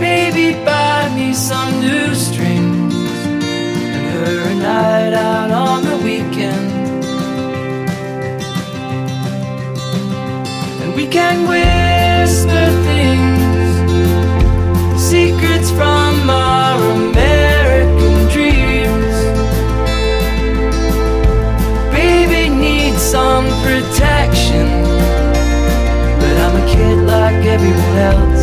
maybe buy me some new strings and her a night out on the weekend. And we can whisper things secrets from our American dreams. Baby needs some protection but I'm a kid like everyone else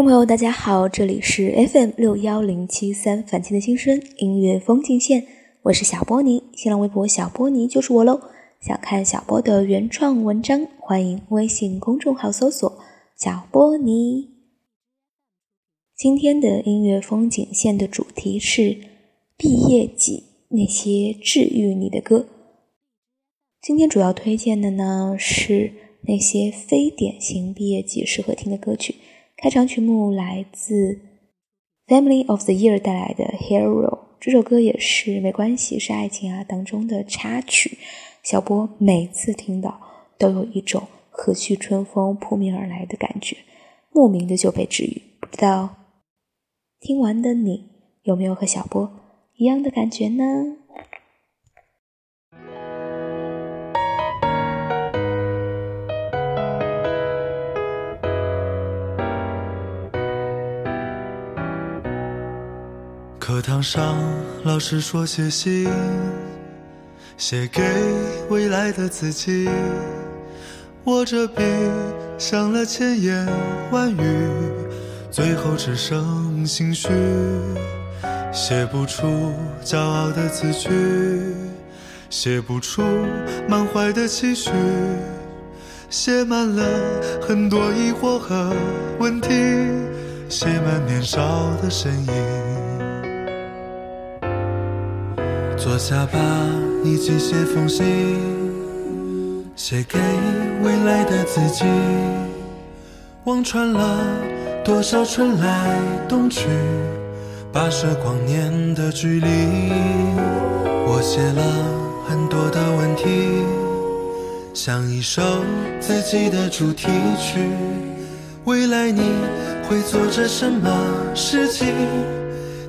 众朋友，大家好，这里是 FM 六幺零七三反清的新声音乐风景线，我是小波尼，新浪微博小波尼就是我喽。想看小波的原创文章，欢迎微信公众号搜索“小波尼”。今天的音乐风景线的主题是毕业季那些治愈你的歌。今天主要推荐的呢是那些非典型毕业季适合听的歌曲。开场曲目来自 Family of the Year 带来的《Hero》，这首歌也是没关系是爱情啊当中的插曲。小波每次听到都有一种和煦春风扑面而来的感觉，莫名的就被治愈。不知道听完的你有没有和小波一样的感觉呢？课堂上，老师说写信，写给未来的自己。握着笔，想了千言万语，最后只剩心虚，写不出骄傲的字句，写不出满怀的期许，写满了很多疑惑和问题，写满年少的身影。坐下吧，一起写封信，写给未来的自己。望穿了多少春来冬去，跋涉光年的距离。我写了很多的问题，像一首自己的主题曲。未来你会做着什么事情？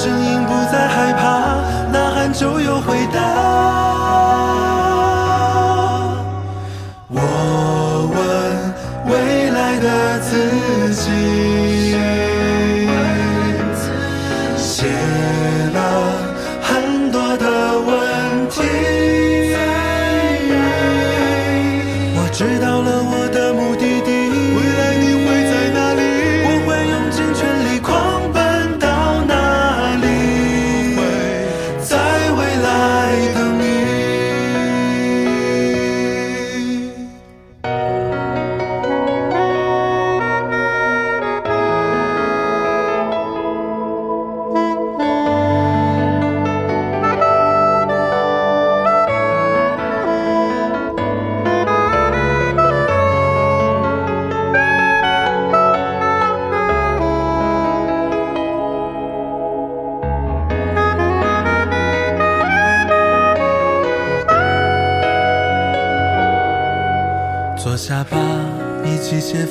声音不再害怕，呐喊就有回答。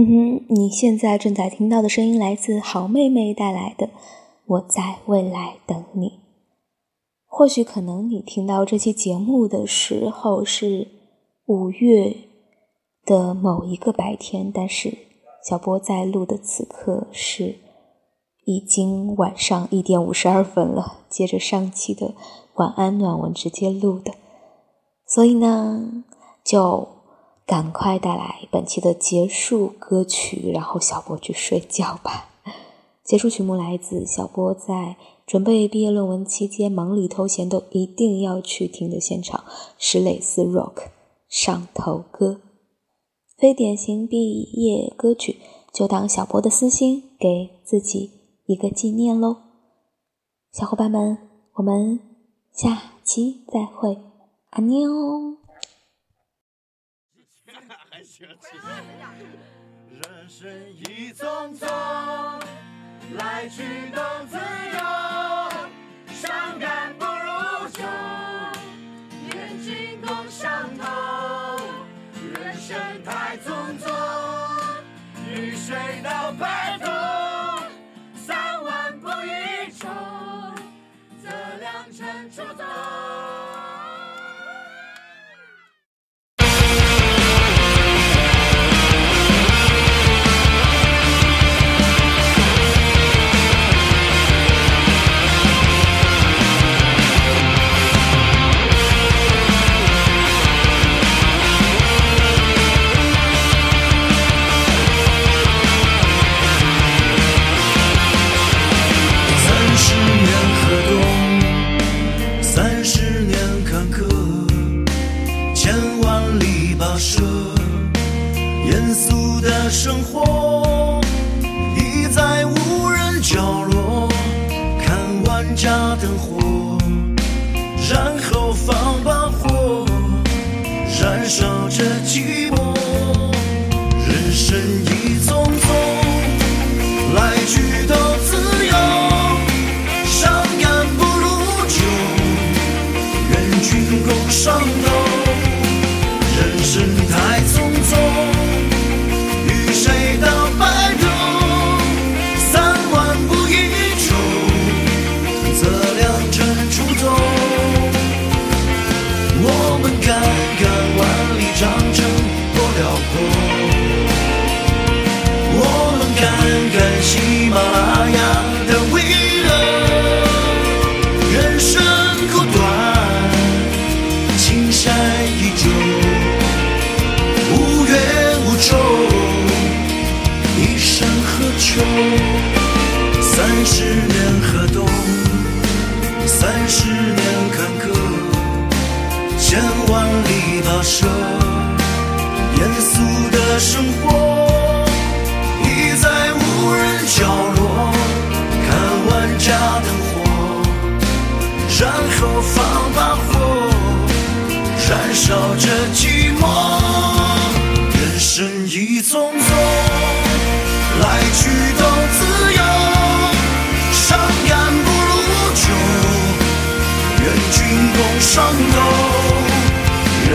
嗯哼，你现在正在听到的声音来自好妹妹带来的《我在未来等你》。或许可能你听到这期节目的时候是五月的某一个白天，但是小波在录的此刻是已经晚上一点五十二分了，接着上期的晚安暖文直接录的，所以呢，就。赶快带来本期的结束歌曲，然后小波去睡觉吧。结束曲目来自小波在准备毕业论文期间忙里偷闲都一定要去听的现场，史蕾斯 Rock 上头歌，非典型毕业歌曲，就当小波的私心，给自己一个纪念喽。小伙伴们，我们下期再会，阿妞。人生一匆匆，来去都自由，伤感不如酒，愿君共相通。人生太匆匆，雨水到白头，三万不一愁，则良辰出走。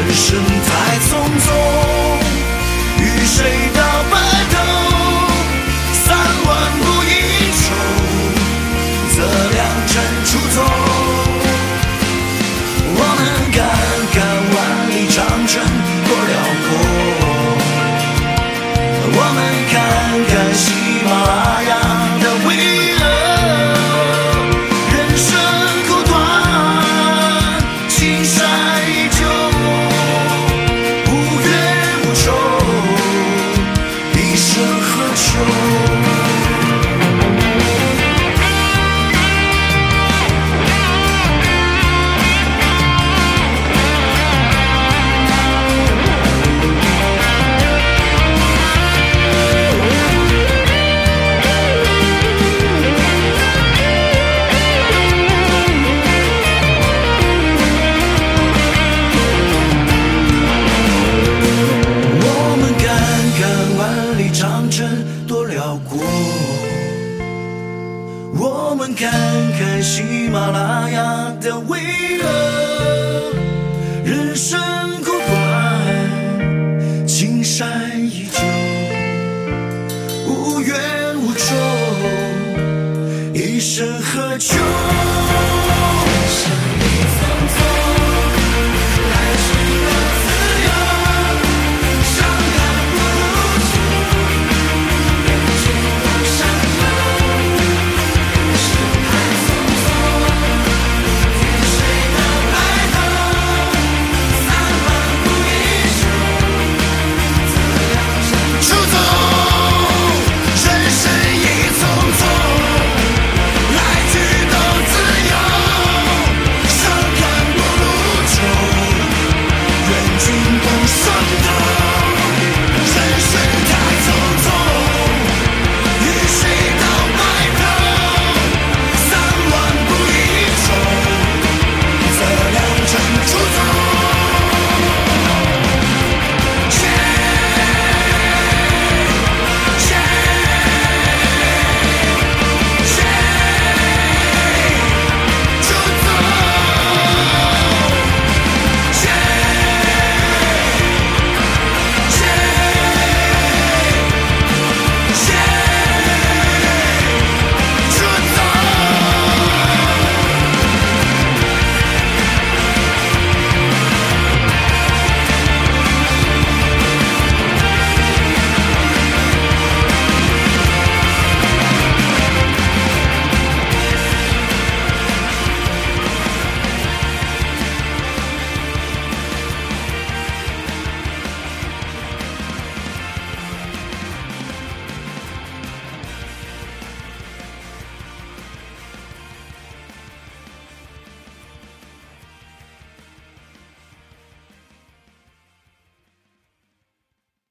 人生太匆匆，